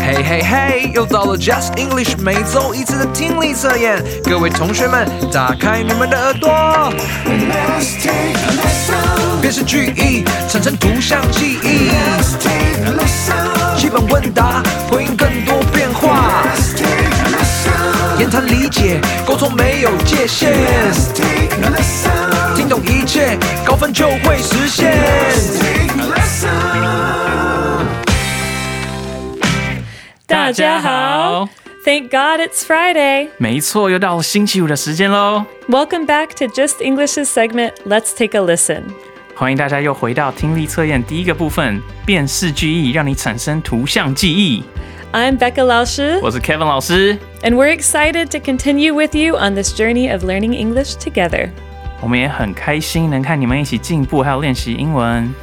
嘿嘿嘿，又到了 Just English 每周一次的听力测验，各位同学们，打开你们的耳朵。Let's take a lesson. 辨识句意，产生图像记忆，Let's take a lesson. 基本问答，回应更多变化。Let's take a lesson. 言谈理解，沟通没有界限，Let's take a lesson. 听懂一切，高分就会实现。Take a lesson. 大家好，Thank God it's Friday. 没错，又到了星期五的时间喽！ Welcome back to Just English's segment. Let's take a listen. 欢迎大家又回到听力测验第一个部分——辨识句意，让你产生图像记忆。 I'm Becca 老师我是 Kevin 老师， and we're excited to continue with you on this journey of learning English together. 我们也很开心能看你们一起进步，还有练习英文。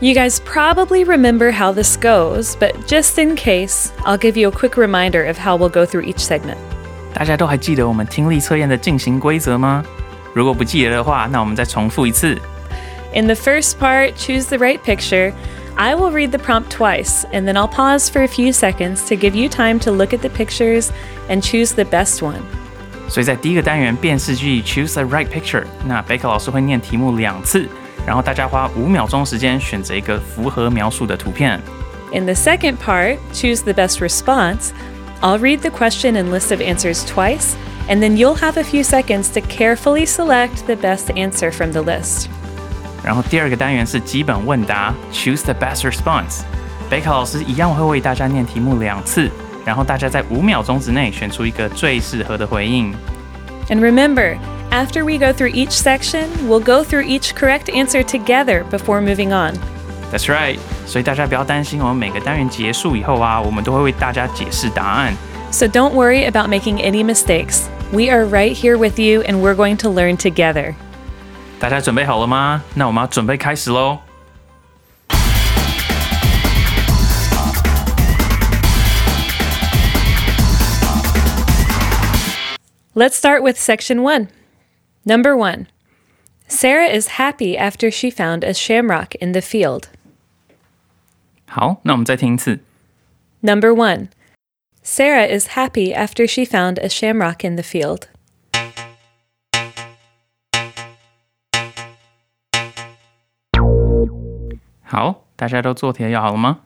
You guys probably remember how this goes, but just in case, I'll give you a quick reminder of how we'll go through each segment. 大家都还记得我们听力测验的进行规则吗？如果不记得的话，那我们再重复一次。 In the first part, choose the right picture. I will read the prompt twice, and then I'll pause for a few seconds to give you time to look at the pictures and choose the best one. 所以在第一个单元辨识句意 （Choose the right picture），那贝克老师会念题目两次， 然后大家花五秒钟时间选择一个符合描述的图片。In the second part, choose the best response. I'll read the question and list of answers twice, and then you'll have a few seconds to carefully select the best answer from the list. 然后第二个单元是基本问答，Choose the best response。贝克老师一样会为大家念题目两次，然后大家在五秒钟之内选出一个最适合的回应。And remember, after we go through each section, we'll go through each correct answer together before moving on. That's right。所以大家不要担心，我们每个单元结束以后啊，我们都会为大家解释答案。 So don't worry about making any mistakes. We are right here with you, and we're going to learn together. 大家准备好了吗？那我们要准备开始喽。 Let's start with section one. Number one Sarah is happy after she found a shamrock in the field. 好，那我们再听一次。 Number one Sarah is happy after she found a shamrock in the field. 好，大家都做题要好了吗？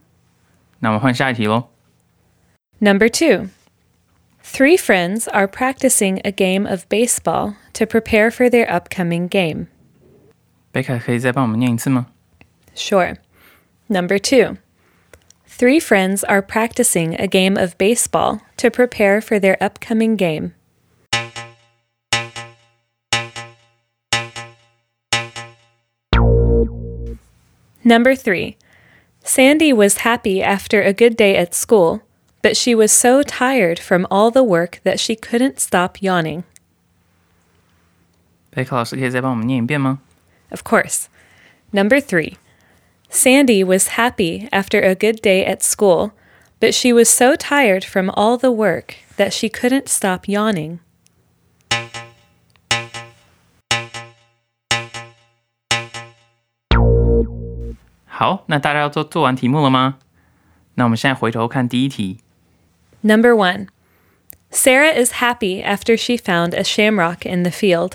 那我们换下一题喽。 Number two Three friends are practicing a game of baseball to prepare for their upcoming game. 贝卡可以再帮我们念一次吗？ Sure. Number two. Three friends are practicing a game of baseball to prepare for their upcoming game. Number three. Sandy was happy after a good day at school, but she was so tired from all the work that she couldn't stop yawning. 贝克老师可以再帮我们念一遍吗? Of course. Number three. Sandy was happy after a good day at school, but she was so tired from all the work that she couldn't stop yawning. How? Number one, Sarah is happy after she found a shamrock in the field.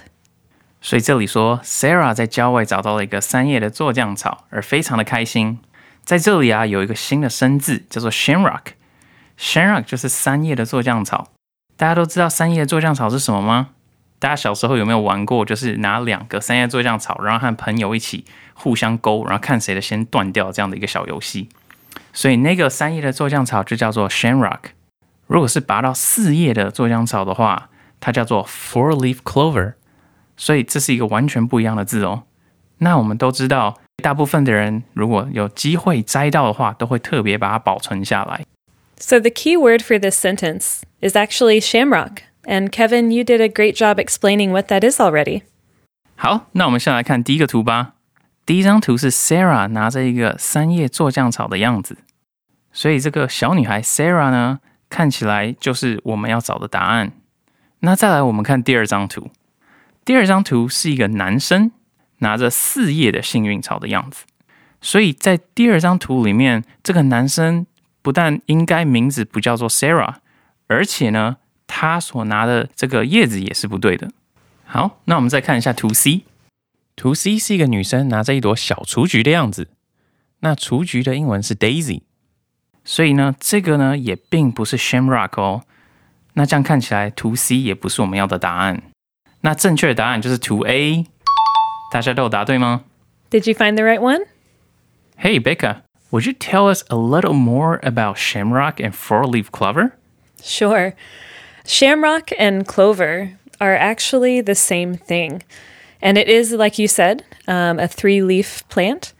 所以这里说，Sarah 在郊外找到了一个三叶的酢浆草，而非常的开心。在这里啊，有一个新的生字叫做 shamrock。shamrock 就是三叶的酢浆草。大家都知道三叶酢浆草是什么吗？大家小时候有没有玩过？就是拿两个三叶酢浆草，然后和朋友一起互相勾，然后看谁的先断掉这样的一个小游戏。所以那个三叶的酢浆草就叫做 shamrock。如果是拔到四叶的酢浆草的话，它叫做 four leaf clover。所以这是一个完全不一样的字哦。那我们都知道，大部分的人如果有机会摘到的话，都会特别把它保存下来。So the key word for this sentence is actually shamrock. And Kevin, you did a great job explaining what that is already. 好，那我们先来看第一个图吧。第一张图是 Sarah 拿着一个三叶座降草的样子，所以这个小女孩 Sarah 呢，看起来就是我们要找的答案。那再来，我们看第二张图。第二张图是一个男生拿着四叶的幸运草的样子，所以在第二张图里面，这个男生不但应该名字不叫做 Sarah，而且呢，他所拿的这个叶子也是不对的。好，那我们再看一下图 C。图 C 是一个女生拿着一朵小雏菊的样子，那雏菊的英文是 Daisy，所以呢，这个呢也并不是 Shamrock 哦。那这样看起来，图 C 也不是我们要的答案。那正确的答案就是图 A。大家都有答对吗 Did you find the right one? ？Hey Becca, would you tell us a little more about Shamrock and four-leaf clover? Sure. Shamrock and clover are actually the same thing. And it is, like you said, um, a three leaf plant.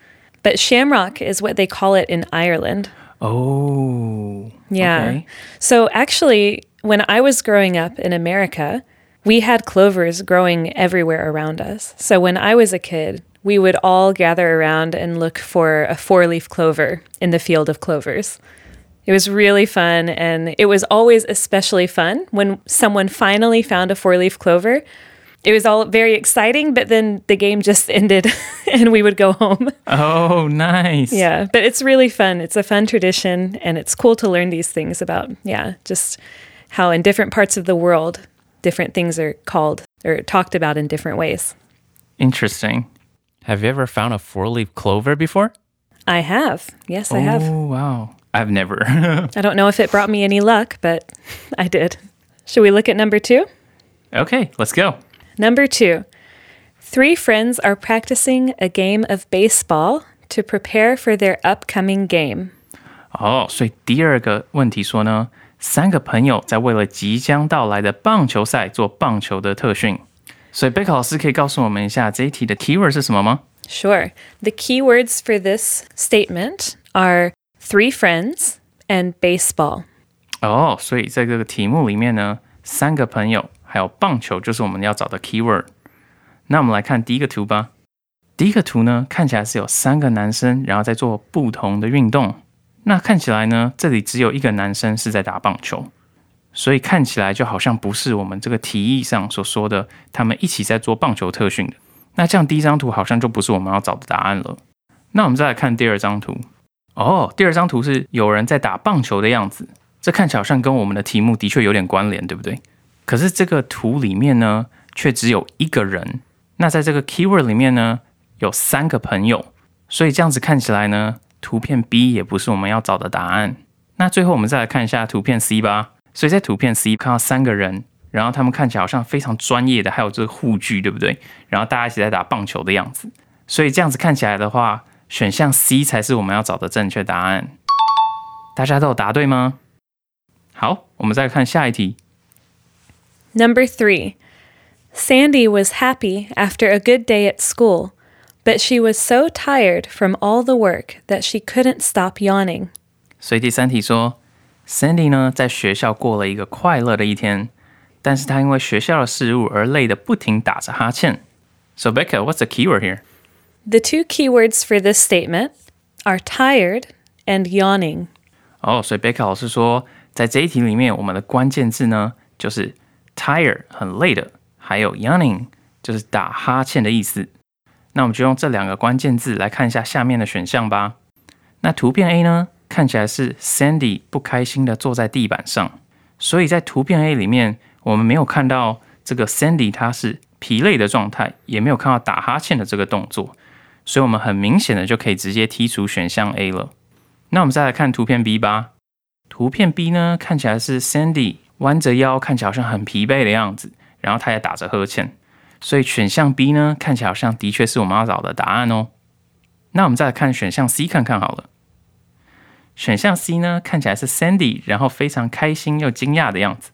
But shamrock is what they call it in Ireland. Oh, Yeah. okay. So actually, when I was growing up in America, we had clovers growing everywhere around us. So when I was a kid, we would all gather around and look for a four leaf clover in the field of clovers. It was really fun, and it was always especially fun when someone finally found a four leaf clover. It was all very exciting, but then the game just ended and we would go home. Oh, nice. Yeah, but it's really fun. It's a fun tradition, and it's cool to learn these things about, yeah, just how in different parts of the world, different things are called or talked about in different ways. Interesting. Have you ever found a four-leaf clover before? I have. Yes, I have. Oh, wow. I've never. I don't know if it brought me any luck, but I did. Should we look at number two? okay, let's go. Number two. Three friends are practicing a game of baseball to prepare for their upcoming game. 哦，所以第二个问题说呢，三个朋友在为了即将到来的棒球赛做棒球的特训。所以贝克老师可以告诉我们一下这一题的 keyword 是什么吗？ Sure. The key words for this statement are three friends and baseball. 哦，所以在这个题目里面呢，三个朋友 还有棒球就是我们要找的 keyword。那我们来看第一个图吧。第一个图呢，看起来是有三个男生，然后在做不同的运动。那看起来呢，这里只有一个男生是在打棒球，所以看起来就好像不是我们这个题意上所说的他们一起在做棒球特训的。那这样第一张图好像就不是我们要找的答案了。那我们再来看第二张图。哦，第二张图是有人在打棒球的样子，这看起来好像跟我们的题目的确有点关联，对不对？可是这个图里面呢，却只有一个人。那在这个 keyword 里面呢，有三个朋友，所以这样子看起来呢，图片 B 也不是我们要找的答案。那最后我们再来看一下图片 C 吧。所以在图片 C 看到三个人，然后他们看起来好像非常专业的，还有这个护具，对不对？然后大家一起在打棒球的样子。所以这样子看起来的话，选项 C 才是我们要找的正确答案。大家都有答对吗？好，我们再看下一题。Number three. Sandy was happy after a good day at school, but she was so tired from all the work that she couldn't stop yawning. 所以第三题说，Sandy 呢在学校过了一个快乐的一天，但是她因为学校的事务而累得不停打着哈欠。So Becca, what's the keyword here? The two keywords for this statement are tired and yawning. 哦，所以贝卡老师说，在这一题里面，我们的关键字呢就是 tired 很累的，还有 yawning 就是打哈欠的意思。那我们就用这两个关键字来看一下下面的选项吧。那图片 A 呢，看起来是 Sandy 不开心的坐在地板上，所以在图片 A 里面，我们没有看到这个 Sandy 她是疲累的状态，也没有看到打哈欠的这个动作，所以我们很明显的就可以直接剔除选项 A 了。那我们再来看图片 B 吧。图片 B 呢，看起来是 Sandy 弯着腰，看起来好像很疲惫的样子，然后他也打着呵欠，所以选项 B 呢，看起来好像的确是我们要找的答案哦。那我们再来看选项 C 看看好了。选项 C 呢，看起来是 Sandy，然后非常开心又惊讶的样子，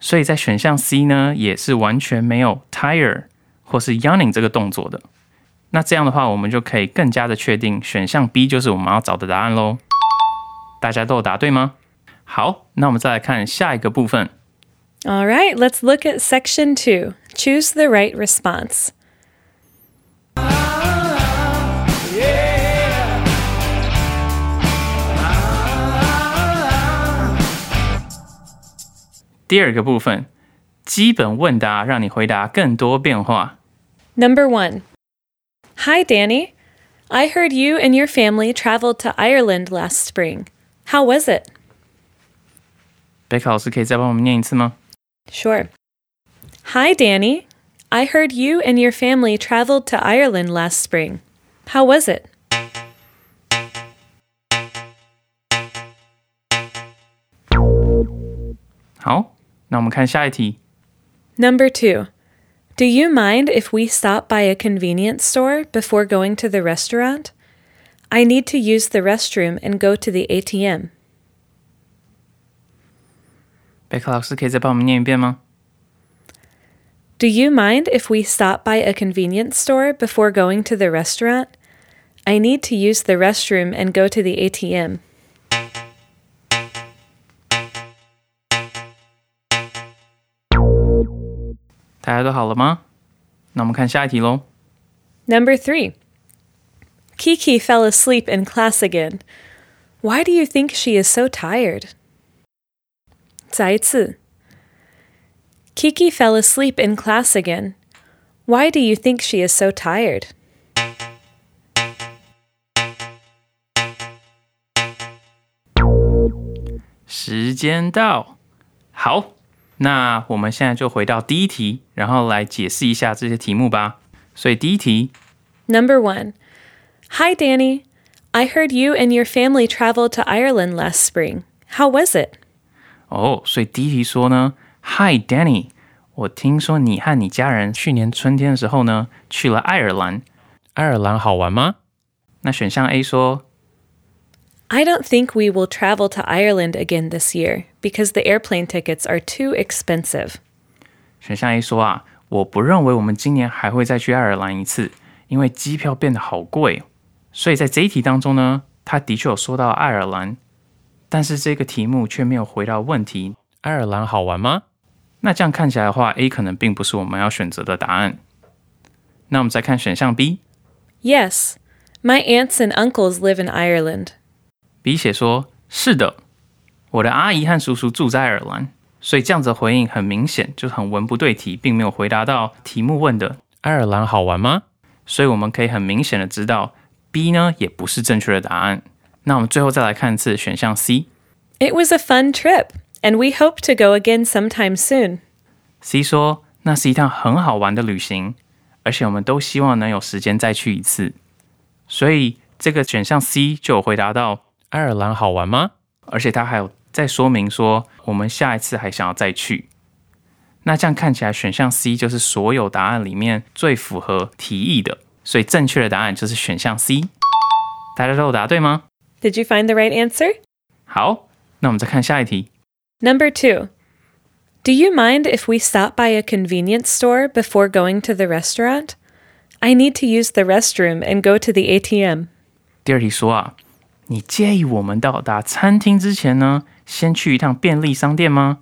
所以在选项 C 呢，也是完全没有 tire 或是 yawning 这个动作的。那这样的话，我们就可以更加的确定选项 B 就是我们要找的答案喽。大家都有答对吗？好，那我们再来看下一个部分。 All right, let's look at section two. Choose the right response. Yeah. 第二个部分，基本问答，让你回答更多变化。 Number one. Hi, Danny. I heard you and your family traveled to Ireland last spring. How was it? 贝克老师可以再帮我们念一次吗？ Sure. Hi, Danny. I heard you and your family traveled to Ireland last spring. How was it? 好，那我们看下一题。 Number two. Do you mind if we stop by a convenience store before going to the restaurant? I need to use the restroom and go to the ATM. 贝克老师可以再帮我们念一遍吗？ Do you mind if we stop by a convenience store before going to the restaurant? I need to use the restroom and go to the ATM. 大家都好了吗？那我们看下一题喽。 Number three. Kiki fell asleep in class again. Why do you think she is so tired? Tsai Kiki fell asleep in class again. Why do you think she is so tired? Number one. Hi, Danny. I heard you and your family traveled to Ireland last spring. How was it? 哦，所以第一题说呢，Hi Danny，我听说你和你家人去年春天的时候呢，去了爱尔兰。爱尔兰好玩吗？那选项 A 说， I don't think we will travel to Ireland again this year because the airplane tickets are too expensive. 选项 A 说啊，我不认为我们今年还会再去爱尔兰一次，因为机票变得好贵。所以在这一题当中呢，他的确有说到爱尔兰， 但是这个题目却没有回答问题：爱尔兰好玩吗？那这样看起来的话，A 可能并不是我们要选择的答案。那我们再看选项 B。Yes, my aunts and uncles live in Ireland. B 写说：“是的，我的阿姨和叔叔住在爱尔兰。”所以这样子的回应很明显，就是很文不对题，并没有回答到题目问的“爱尔兰好玩吗？”所以我们可以很明显的知道 B 呢也不是正确的答案。那我们最后再来看一次选项 C。It was a fun trip, and we hope to go again sometime soon. C 说那是一趟很好玩的旅行，而且我们都希望能有时间再去一次。所以这个选项 C 就有回答到爱尔兰好玩吗？而且他还有再说明说我们下一次还想要再去。那这样看起来选项 C 就是所有答案里面最符合题意的，所以正确的答案就是选项 C。大家都有答对吗？Did you find the right answer? 好，那我们再看下一题。 Number two. Do you mind if we stop by a convenience store before going to the restaurant? I need to use the restroom and go to the ATM. 第二题说啊，你介意我们到达餐厅之前呢，先去一趟便利商店吗？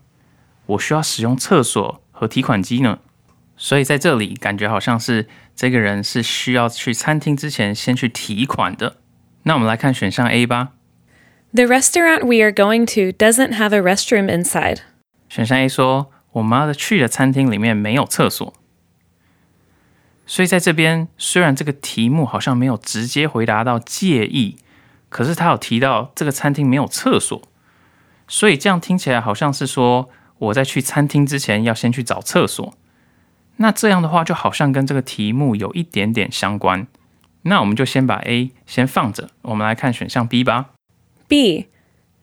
我需要使用厕所和提款机呢。所以在这里感觉好像是这个人是需要去餐厅之前先去提款的。 那我们来看选项 A 吧。The restaurant we are going to doesn't have a restroom inside. 选项 A 说，我妈的去的餐厅里面没有厕所。所以在这边，虽然这个题目好像没有直接回答到介意，可是他有提到这个餐厅没有厕所，所以这样听起来好像是说我在去餐厅之前要先去找厕所。那这样的话，就好像跟这个题目有一点点相关。那我们就先把 A 先放着，我们来看选项 B 吧。B.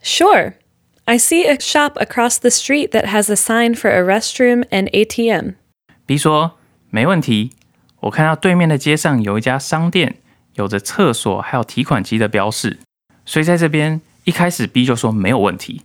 Sure. I see a shop across the street that has a sign for a restroom and ATM. B 说没问题，我看到对面的街上有一家商店，有着厕所还有提款机的标示，所以在这边一开始 B 就说没有问题，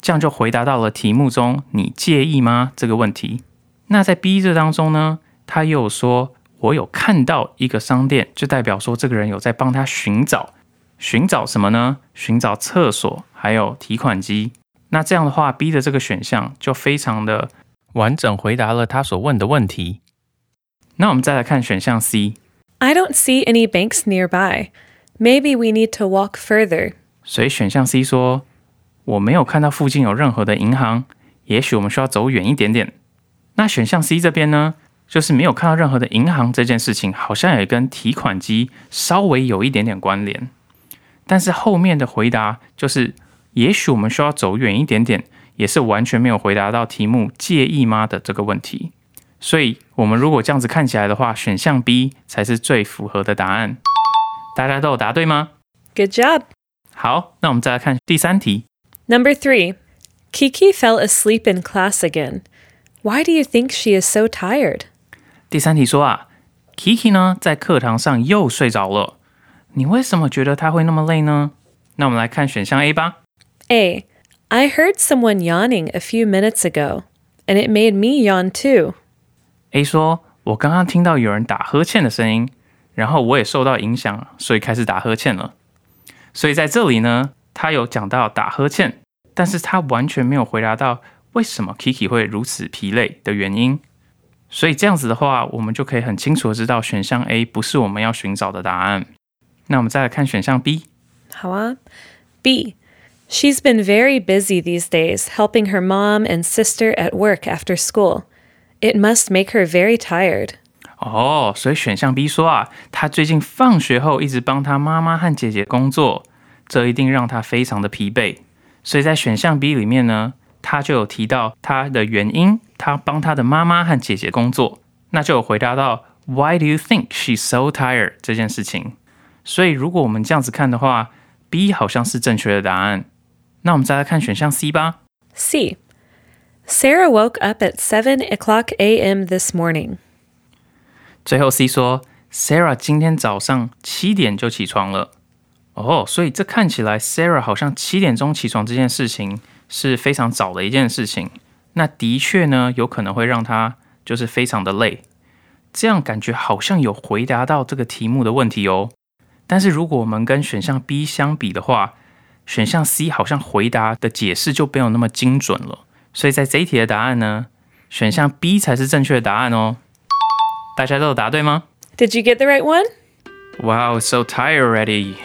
这样就回答到了题目中你介意吗这个问题。那在 B 这当中呢，他又说我有看到一个商店，就代表说这个人有在帮他寻找，寻找什么呢？寻找厕所还有提款机。那这样的话，B 的这个选项就非常的完整回答了他所问的问题。那我们再来看选项 C，I don't see any banks nearby. Maybe we need to walk further. 所以选项 C 说我没有看到附近有任何的银行，也许我们需要走远一点点。那选项 C 这边呢，就是没有看到任何的银行这件事情，好像也跟提款机稍微有一点点关联。但是后面的回答就是也许我们需要走远一点点，也是完全没有回答到题目“介意吗”的这个问题。所以，我们如果这样子看起来的话，选项 B 才是最符合的答案。大家都有答对吗？Good job. 好，那我们再来看第三题。Number three. Kiki fell asleep in class again. Why do you think she is so tired? 第三题说啊，Kiki 呢在课堂上又睡着了，你为什么觉得他会那么累呢？那我们来看选项 A 吧。A. I heard someone yawning a few minutes ago, and it made me yawn too. A 说，我刚刚听到有人打呵欠的声音，然后我也受到影响，所以开始打呵欠了。所以在这里呢，他有讲到打呵欠，但是他完全没有回答到为什么 Kiki 会如此疲累的原因。所以这样子的话，我们就可以很清楚的知道选项 A 不是我们要寻找的答案。那我们再来看选项 B。好啊. B. She's been very busy these days helping her mom and sister at work after school. It must make her very tired. 哦，所以选项 B 说啊，她最近放学后一直帮她妈妈和姐姐工作，这一定让她非常的疲惫。所以在选项 B 里面呢，她就有提到她的原因，他帮他的妈妈和姐姐工作，那就有回答到 Why do you think she's so tired 这件事情。所以如果我们这样子看的话，B 好像是正确的答案。那我们再来看选项 C 吧。C. Sarah woke up at seven o'clock a.m. this morning. 最后 C 说，Sarah 今天早上七点就起床了。哦，所以这看起来 Sarah 好像七点钟起床这件事情是非常早的一件事情。那的确呢，有可能会让他就是非常的累。这样感觉好像有回答到这个题目的问题哦。但是如果我们跟选项 B 相比的话，选项 C 好像回答的解释就没有那么精准了。所以在这一题的答案呢，选项 B 才是正确的答案哦。大家都有答对吗？Did you get the right one? Wow, so tired already.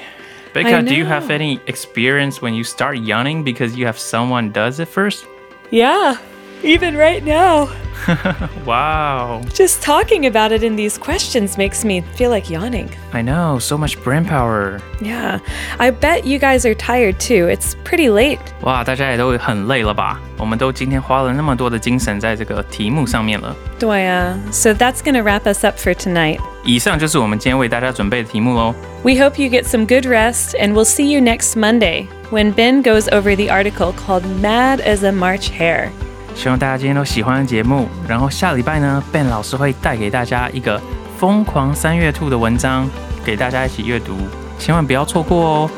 Becca, do you have any experience when you start yawning because you have someone does it first? Yeah, even right now. Wow, Just talking about it in these questions makes me feel like yawning. I know, so much brain power. Yeah, I bet you guys are tired too. It's pretty late. 哇，大家也都很累了吧？我们都今天花了那么多的精神在这个题目上面了。 Doya. So that's going to wrap us up for tonight. 以上就是我们今天为大家准备的题目喽。 We hope you get some good rest, and we'll see you next Monday when Ben goes over the article called Mad as a March Hare. 希望大家今天都喜欢节目，然后下礼拜呢，Ben 老师会带给大家一个疯狂三月兔的文章，给大家一起阅读，千万不要错过哦。